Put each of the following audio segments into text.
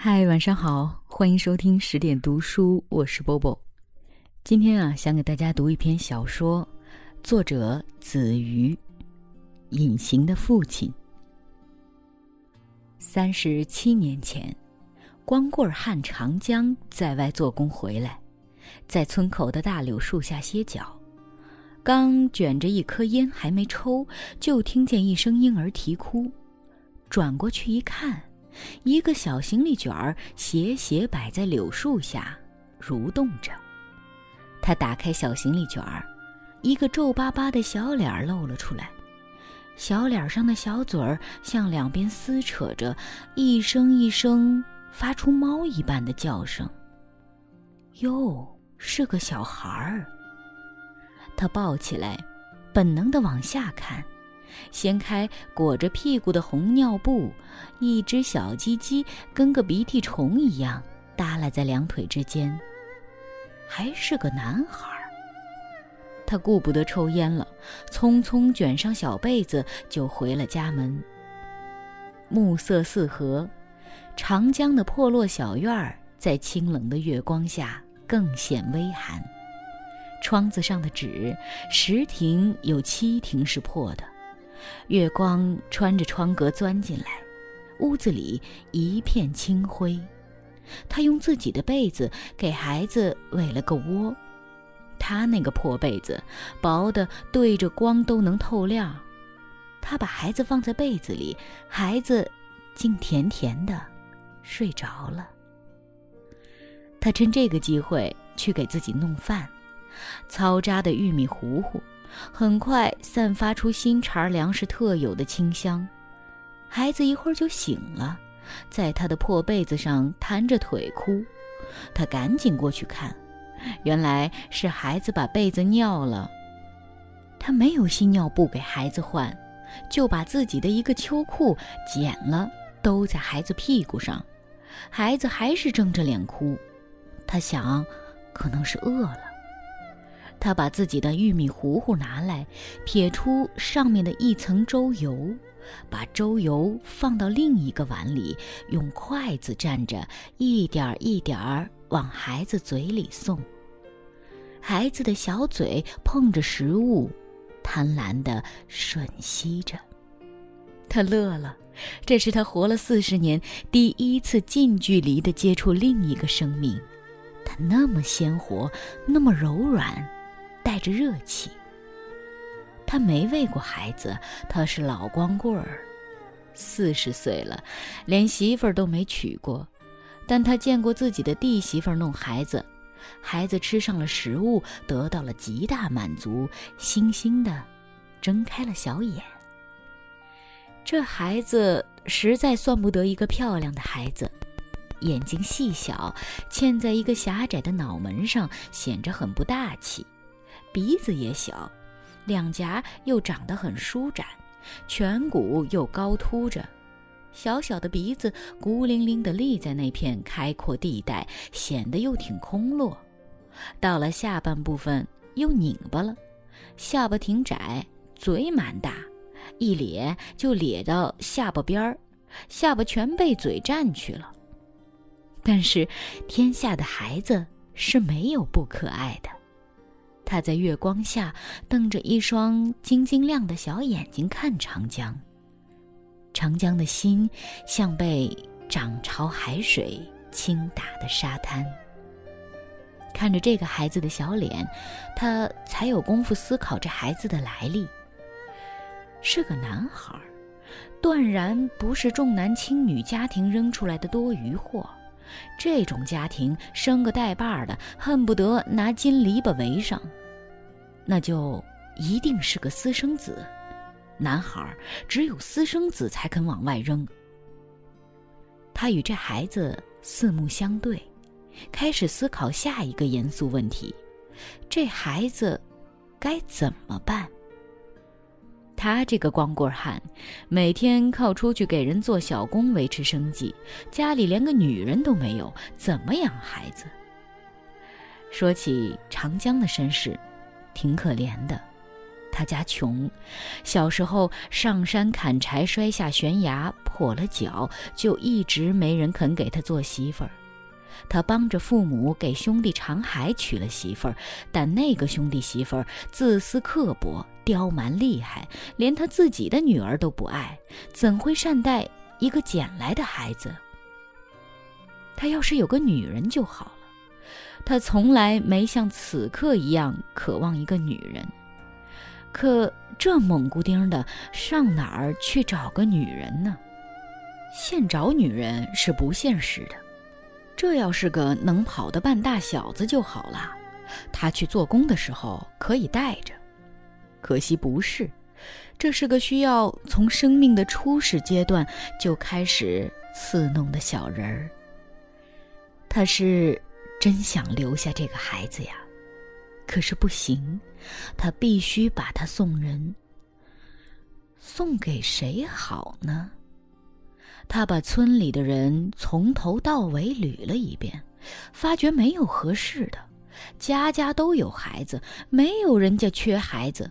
嗨，晚上好，欢迎收听十点读书，我是波波。今天啊，想给大家读一篇小说，作者子瑜，《隐形的父亲》。三十七年前，光棍汉长江在外做工回来，在村口的大柳树下歇脚，刚卷着一颗烟还没抽，就听见一声婴儿啼哭，转过去一看。一个小行李卷儿斜斜摆在柳树下，蠕动着。他打开小行李卷儿，一个皱巴巴的小脸露了出来，小脸上的小嘴儿向两边撕扯着，一声一声发出猫一般的叫声。哟，是个小孩儿。他抱起来，本能的往下看。掀开裹着屁股的红尿布，一只小鸡鸡跟个鼻涕虫一样耷拉在两腿之间。还是个男孩。他顾不得抽烟了，匆匆卷上小被子就回了家门。暮色四合，长江的破落小院儿在清冷的月光下更显微寒。窗子上的纸，十亭有七亭是破的。月光穿着窗格钻进来，屋子里一片清灰。他用自己的被子给孩子围了个窝，他那个破被子薄的对着光都能透亮。他把孩子放在被子里，孩子竟甜甜的睡着了。他趁这个机会去给自己弄饭，糙渣的玉米糊糊。很快散发出新茬粮食特有的清香，孩子一会儿就醒了，在他的破被子上弹着腿哭，他赶紧过去看，原来是孩子把被子尿了。他没有新尿布给孩子换，就把自己的一个秋裤剪了兜在孩子屁股上，孩子还是睁着脸哭，他想，可能是饿了。他把自己的玉米糊糊拿来，撇出上面的一层粥油，把粥油放到另一个碗里，用筷子蘸着，一点儿一点儿往孩子嘴里送。孩子的小嘴碰着食物，贪婪地吮吸着。他乐了，这是他活了四十年第一次近距离地接触另一个生命，他那么鲜活，那么柔软。带着热气。他没喂过孩子，他是老光棍儿，四十岁了，连媳妇儿都没娶过。但他见过自己的弟媳妇儿弄孩子，孩子吃上了食物，得到了极大满足，星星的睁开了小眼。这孩子实在算不得一个漂亮的孩子，眼睛细小，嵌在一个狭窄的脑门上，显着很不大气。鼻子也小，两颊又长得很舒展，颧骨又高凸着，小小的鼻子孤零零地立在那片开阔地带，显得又挺空落。到了下半部分又拧巴了，下巴挺窄，嘴蛮大，一咧就咧到下巴边儿，下巴全被嘴占去了。但是天下的孩子是没有不可爱的。他在月光下瞪着一双晶晶亮的小眼睛看长江。长江的心像被涨潮海水轻打的沙滩。看着这个孩子的小脸，他才有功夫思考这孩子的来历。是个男孩，断然不是重男轻女家庭扔出来的多余货。这种家庭生个带把的，恨不得拿金篱笆围上。那就一定是个私生子，男孩只有私生子才肯往外扔。他与这孩子四目相对，开始思考下一个严肃问题：这孩子该怎么办？他这个光棍汉，每天靠出去给人做小工维持生计，家里连个女人都没有，怎么养孩子？说起长江的身世。挺可怜的，他家穷，小时候上山砍柴摔下悬崖破了脚，就一直没人肯给他做媳妇儿。他帮着父母给兄弟长海娶了媳妇儿，但那个兄弟媳妇儿自私刻薄、刁蛮厉害，连他自己的女儿都不爱，怎会善待一个捡来的孩子？他要是有个女人就好了。他从来没像此刻一样渴望一个女人。可这猛骨丁的，上哪儿去找个女人呢？现找女人是不现实的。这要是个能跑的半大小子就好了，他去做工的时候可以带着。可惜不是，这是个需要从生命的初始阶段就开始伺弄的小人儿。他是真想留下这个孩子呀，可是不行，他必须把他送人。送给谁好呢？他把村里的人从头到尾捋了一遍，发觉没有合适的，家家都有孩子，没有人家缺孩子。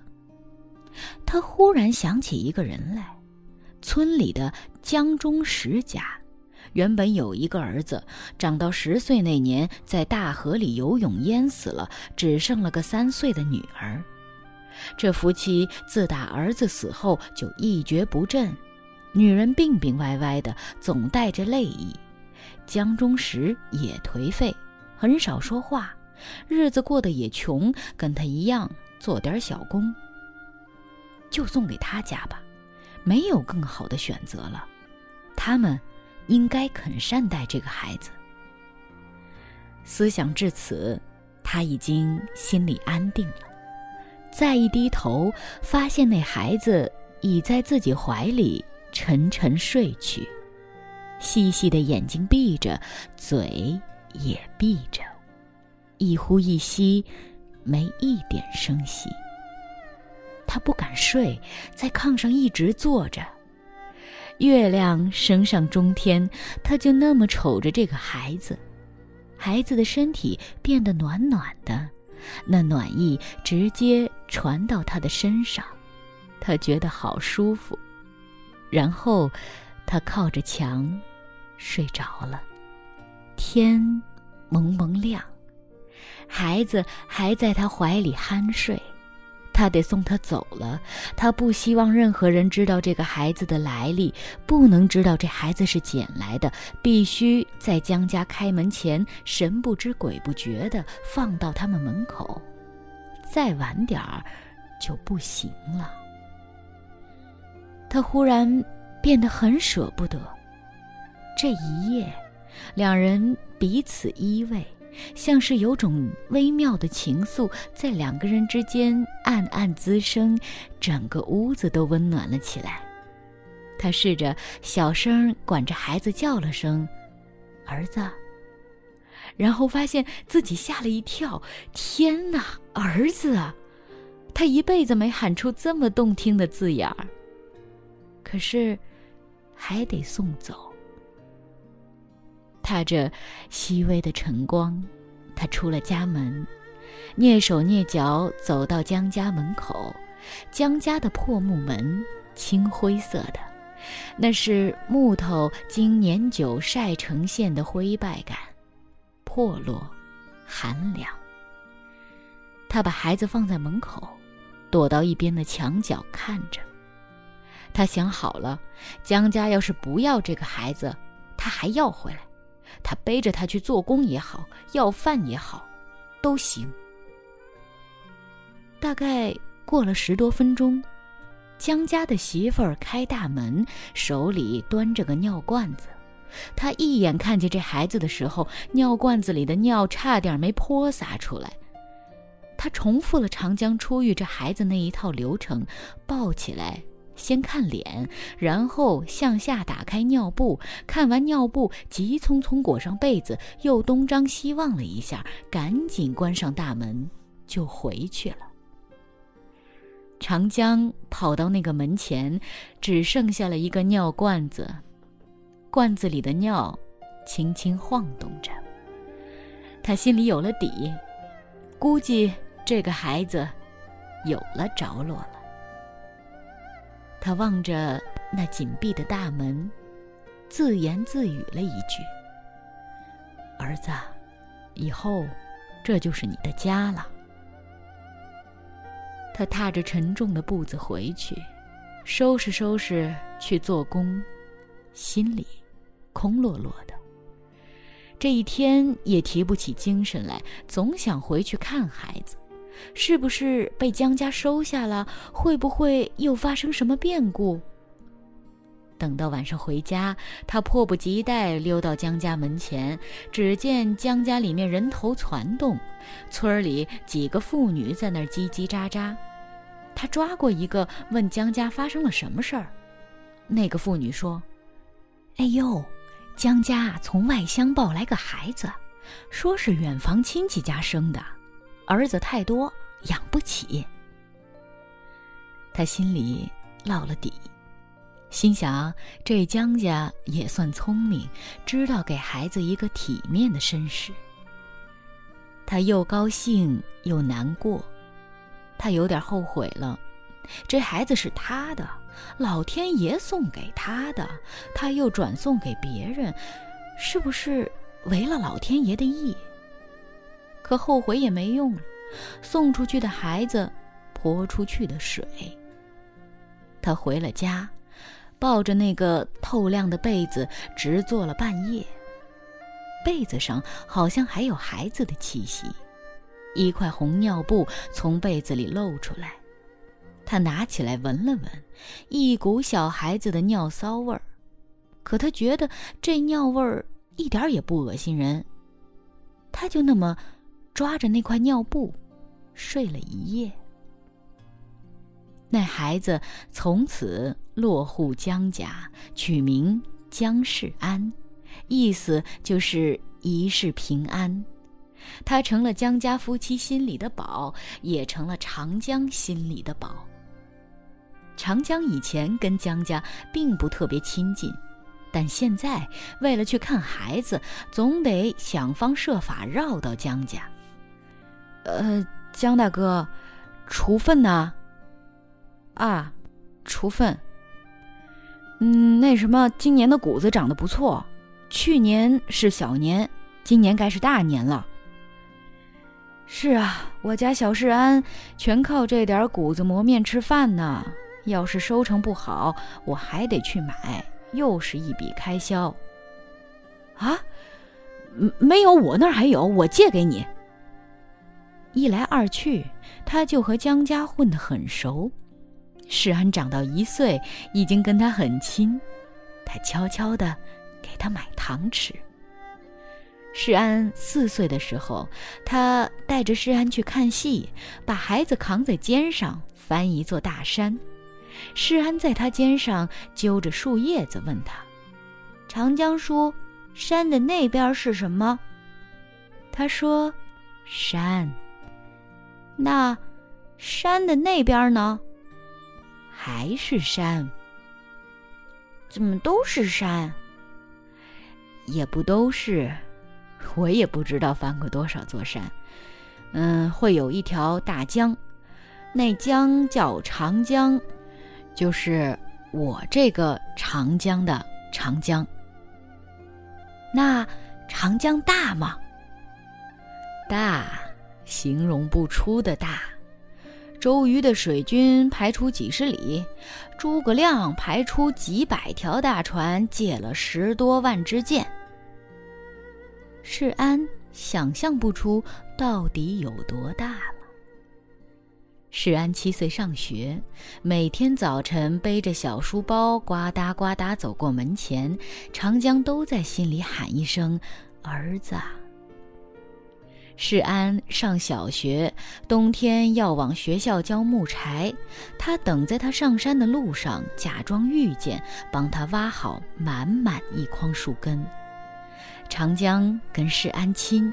他忽然想起一个人来，村里的江中石家，原本有一个儿子，长到十岁那年在大河里游泳淹死了，只剩了个三岁的女儿。这夫妻自打儿子死后就一蹶不振。女人病病歪歪的，总带着泪意。江中石也颓废，很少说话，日子过得也穷，跟他一样做点小工。就送给他家吧，没有更好的选择了。他们应该肯善待这个孩子。思想至此，他已经心里安定了。再一低头，发现那孩子已在自己怀里。沉沉睡去，细细的眼睛闭着，嘴也闭着，一呼一吸，没一点声息。他不敢睡，在炕上一直坐着。月亮升上中天，他就那么瞅着这个孩子，孩子的身体变得暖暖的，那暖意直接传到他的身上，他觉得好舒服。然后，他靠着墙睡着了。天蒙蒙亮，孩子还在他怀里酣睡。他得送他走了。他不希望任何人知道这个孩子的来历，不能知道这孩子是捡来的。必须在江家开门前神不知鬼不觉地放到他们门口。再晚点儿就不行了。他忽然变得很舍不得。这一夜，两人彼此依偎，像是有种微妙的情愫在两个人之间暗暗滋生，整个屋子都温暖了起来。他试着小声管着孩子叫了声“儿子”，然后发现自己吓了一跳：“天哪，儿子啊！”他一辈子没喊出这么动听的字眼儿。可是，还得送走。踏着细微的晨光，他出了家门，蹑手蹑脚走到江家门口。江家的破木门，青灰色的，那是木头经年久晒成线的灰败感，破落，寒凉。他把孩子放在门口，躲到一边的墙角看着。他想好了，江家要是不要这个孩子，他还要回来。他背着他去做工也好，要饭也好，都行。大概过了十多分钟，江家的媳妇儿开大门，手里端着个尿罐子。他一眼看见这孩子的时候，尿罐子里的尿差点没泼洒出来。他重复了长江出狱这孩子那一套流程，抱起来。先看脸，然后向下打开尿布。看完尿布，急匆匆裹上被子，又东张西望了一下，赶紧关上大门，就回去了。长江跑到那个门前，只剩下了一个尿罐子，罐子里的尿轻轻晃动着。他心里有了底，估计这个孩子有了着落了。他望着那紧闭的大门，自言自语了一句：“儿子，以后这就是你的家了。”他踏着沉重的步子回去，收拾收拾去做工，心里空落落的。这一天也提不起精神来，总想回去看孩子，是不是被江家收下了？会不会又发生什么变故？等到晚上回家，他迫不及待溜到江家门前，只见江家里面人头攒动，村里几个妇女在那儿叽叽喳喳。他抓过一个，问江家发生了什么事儿。那个妇女说：“哎呦，江家从外乡抱来个孩子，说是远房亲戚家生的，儿子太多，养不起。”他心里落了底，心想这江家也算聪明，知道给孩子一个体面的身世。他又高兴又难过。他有点后悔了，这孩子是他的，老天爷送给他的，他又转送给别人，是不是违了老天爷的意？可后悔也没用了，送出去的孩子，泼出去的水。他回了家，抱着那个透亮的被子，直坐了半夜。被子上好像还有孩子的气息。一块红尿布从被子里露出来，他拿起来闻了闻，一股小孩子的尿骚味儿。可他觉得这尿味儿一点也不恶心人，他就那么抓着那块尿布睡了一夜。那孩子从此落户江家，取名江世安，意思就是一世平安。他成了江家夫妻心里的宝，也成了长江心里的宝。长江以前跟江家并不特别亲近，但现在为了去看孩子，总得想方设法绕到江家。呃，江大哥，锄粪呢？啊，锄粪。嗯，那什么，今年的谷子长得不错，去年是小年，今年该是大年了。是啊，我家小世安全靠这点谷子磨面吃饭呢。要是收成不好，我还得去买，又是一笔开销。啊，没有，我那儿还有，我借给你。一来二去，他就和江家混得很熟。世安长到一岁，已经跟他很亲，他悄悄地给他买糖吃。世安四岁的时候，他带着世安去看戏，把孩子扛在肩上翻一座大山。世安在他肩上揪着树叶子，问他：“长江叔，山的那边是什么？”他说：“山。”那山的那边呢？还是山？怎么都是山？也不都是。我也不知道翻过多少座山，嗯，会有一条大江，那江叫长江，就是我这个长江的长江。那长江大吗？大，形容不出的大。周瑜的水军排出几十里，诸葛亮排出几百条大船，借了十多万支箭。世安想象不出到底有多大了。世安七岁上学，每天早晨背着小书包，呱嗒呱嗒走过门前，长江都在心里喊一声“儿子”。世安上小学，冬天要往学校交木柴，他等在他上山的路上，假装遇见，帮他挖好满满一筐树根。长江跟世安亲，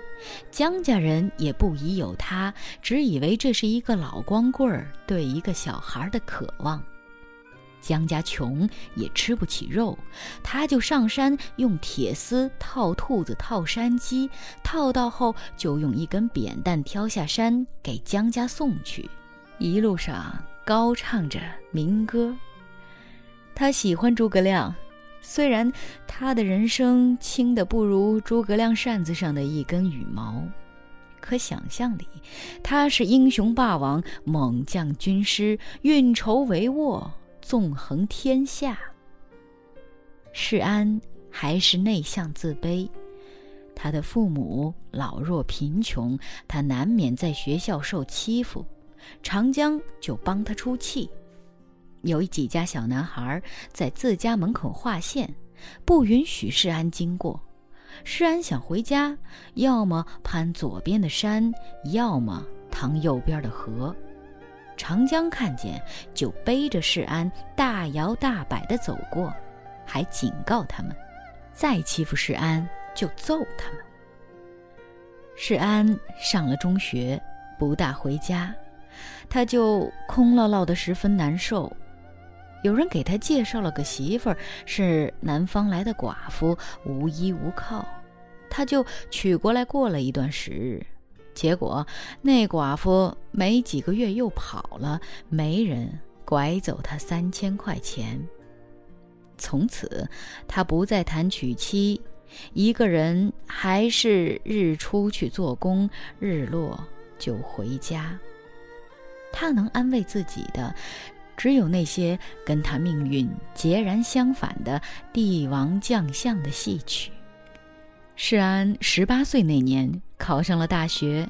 江家人也不疑有他，只以为这是一个老光棍儿对一个小孩的渴望。江家穷，也吃不起肉，他就上山用铁丝套兔子、套山鸡，套到后就用一根扁担挑下山给江家送去，一路上高唱着民歌。他喜欢诸葛亮，虽然他的人生轻的不如诸葛亮扇子上的一根羽毛，可想象里他是英雄霸王、猛将军师、运筹帷幄、纵横天下。世安还是内向自卑，他的父母老弱贫穷，他难免在学校受欺负，长江就帮他出气。有几家小男孩在自家门口划线，不允许世安经过。世安想回家，要么攀左边的山，要么趟右边的河。长江看见，就背着世安大摇大摆地走过，还警告他们：再欺负世安就揍他们。世安上了中学，不大回家，他就空落落的，十分难受。有人给他介绍了个媳妇儿，是南方来的寡妇，无依无靠，他就娶过来过了一段时日。结果那寡妇没几个月又跑了，没人拐走她三千块钱。从此他不再谈娶妻，一个人还是日出去做工，日落就回家。他能安慰自己的。只有那些跟他命运截然相反的帝王将相的戏曲。世安十八岁那年考上了大学，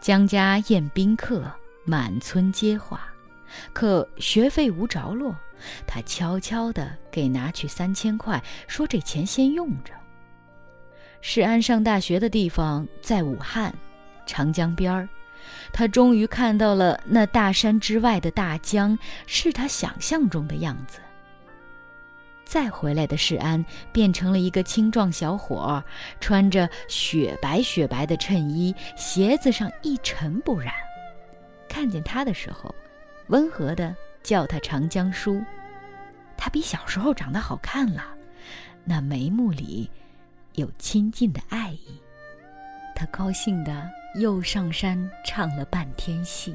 江家宴宾客，满村皆话，可学费无着落，他悄悄地给拿去三千块，说这钱先用着。世安上大学的地方在武汉，长江边儿。他终于看到了那大山之外的大江，是他想象中的样子。再回来的世安变成了一个青壮小伙，穿着雪白雪白的衬衣，鞋子上一尘不染。看见他的时候，温和的叫他长江叔。他比小时候长得好看了，那眉目里有亲近的爱意。他高兴的。又上山唱了半天戏。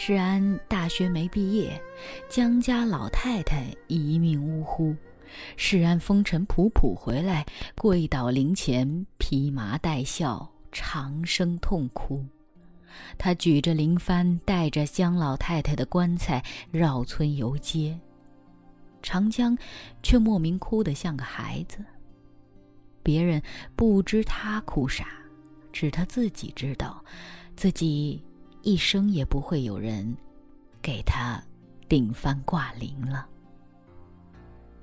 世安大学没毕业，江家老太太一命呜呼。世安风尘仆仆回来，跪倒灵前，披麻戴孝，长声痛哭。他举着灵幡，带着江老太太的棺材绕村游街。长江却莫名哭得像个孩子。别人不知他哭啥。只他自己知道，自己一生也不会有人给他顶翻挂铃了。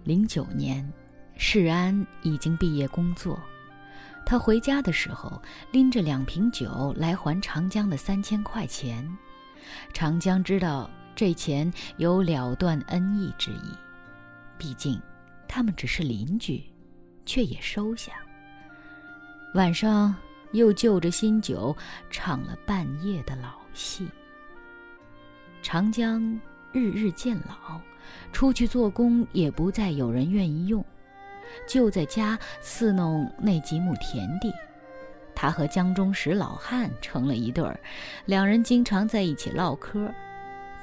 零九年，世安已经毕业工作，他回家的时候拎着两瓶酒来还长江的三千块钱。长江知道这钱有了断恩义之意，毕竟他们只是邻居，却也收下。晚上。又就着新酒唱了半夜的老戏。长江日日渐老，出去做工也不再有人愿意用，就在家伺弄那几亩田地。他和江中石老汉成了一对儿，两人经常在一起唠嗑。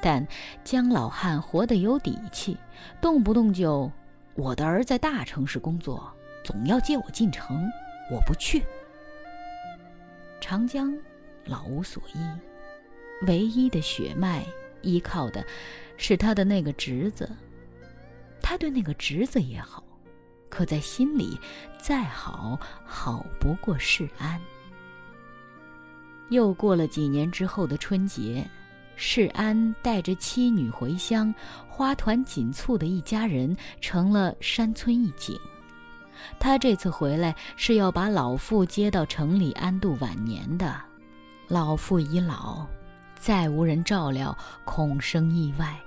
但江老汉活得有底气，动不动就：“我的儿在大城市工作，总要接我进城，我不去。”长江老无所依，唯一的血脉依靠的是他的那个侄子。他对那个侄子也好，可在心里再好，好不过世安。又过了几年之后的春节，世安带着妻女回乡，花团锦簇的一家人成了山村一景。他这次回来是要把老父接到城里安度晚年的。老父已老，再无人照料，恐生意外。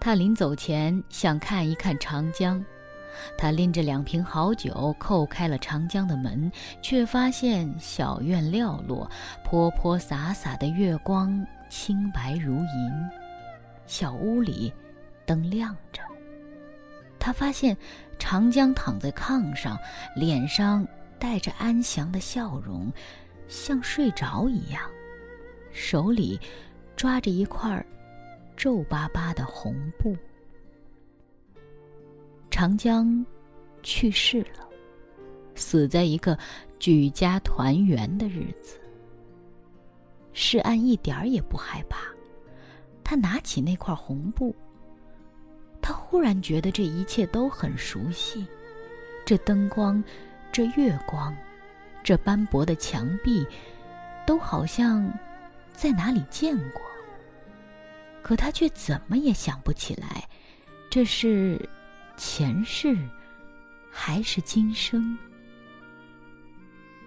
他临走前想看一看长江，他拎着两瓶好酒，叩开了长江的门，却发现小院寥落，泼泼洒洒的月光清白如银，小屋里灯亮着。他发现。长江躺在炕上，脸上带着安详的笑容，像睡着一样，手里抓着一块皱巴巴的红布。长江去世了，死在一个举家团圆的日子。世安一点儿也不害怕，他拿起那块红布。他忽然觉得这一切都很熟悉，这灯光，这月光，这斑驳的墙壁，都好像在哪里见过。可他却怎么也想不起来，这是前世还是今生？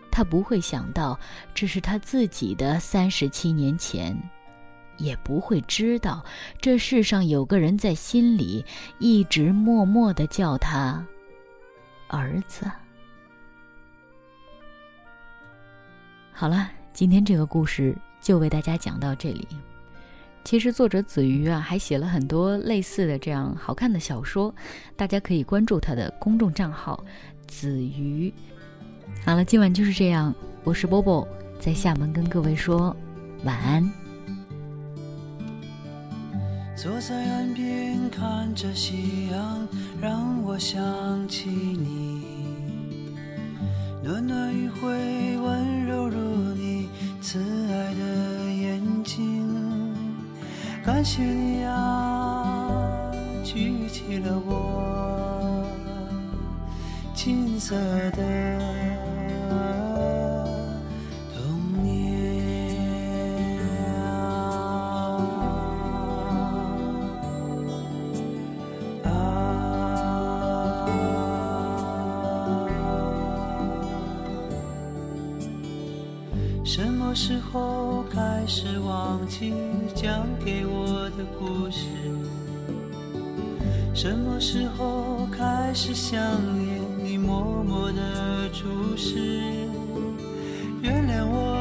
他不会想到，这是他自己的三十七年前。也不会知道，这世上有个人在心里一直默默的叫他儿子。好了，今天这个故事就为大家讲到这里。其实作者子瑜啊，还写了很多类似的这样好看的小说，大家可以关注他的公众账号“子瑜”。好了，今晚就是这样，我是波波，在厦门跟各位说晚安。坐在岸边看着夕阳，让我想起你。暖暖余晖，温柔如慈爱的眼睛。感谢你啊，举起了我金色的。什么时候开始忘记讲给我的故事？什么时候开始想念你默默的注视？原谅我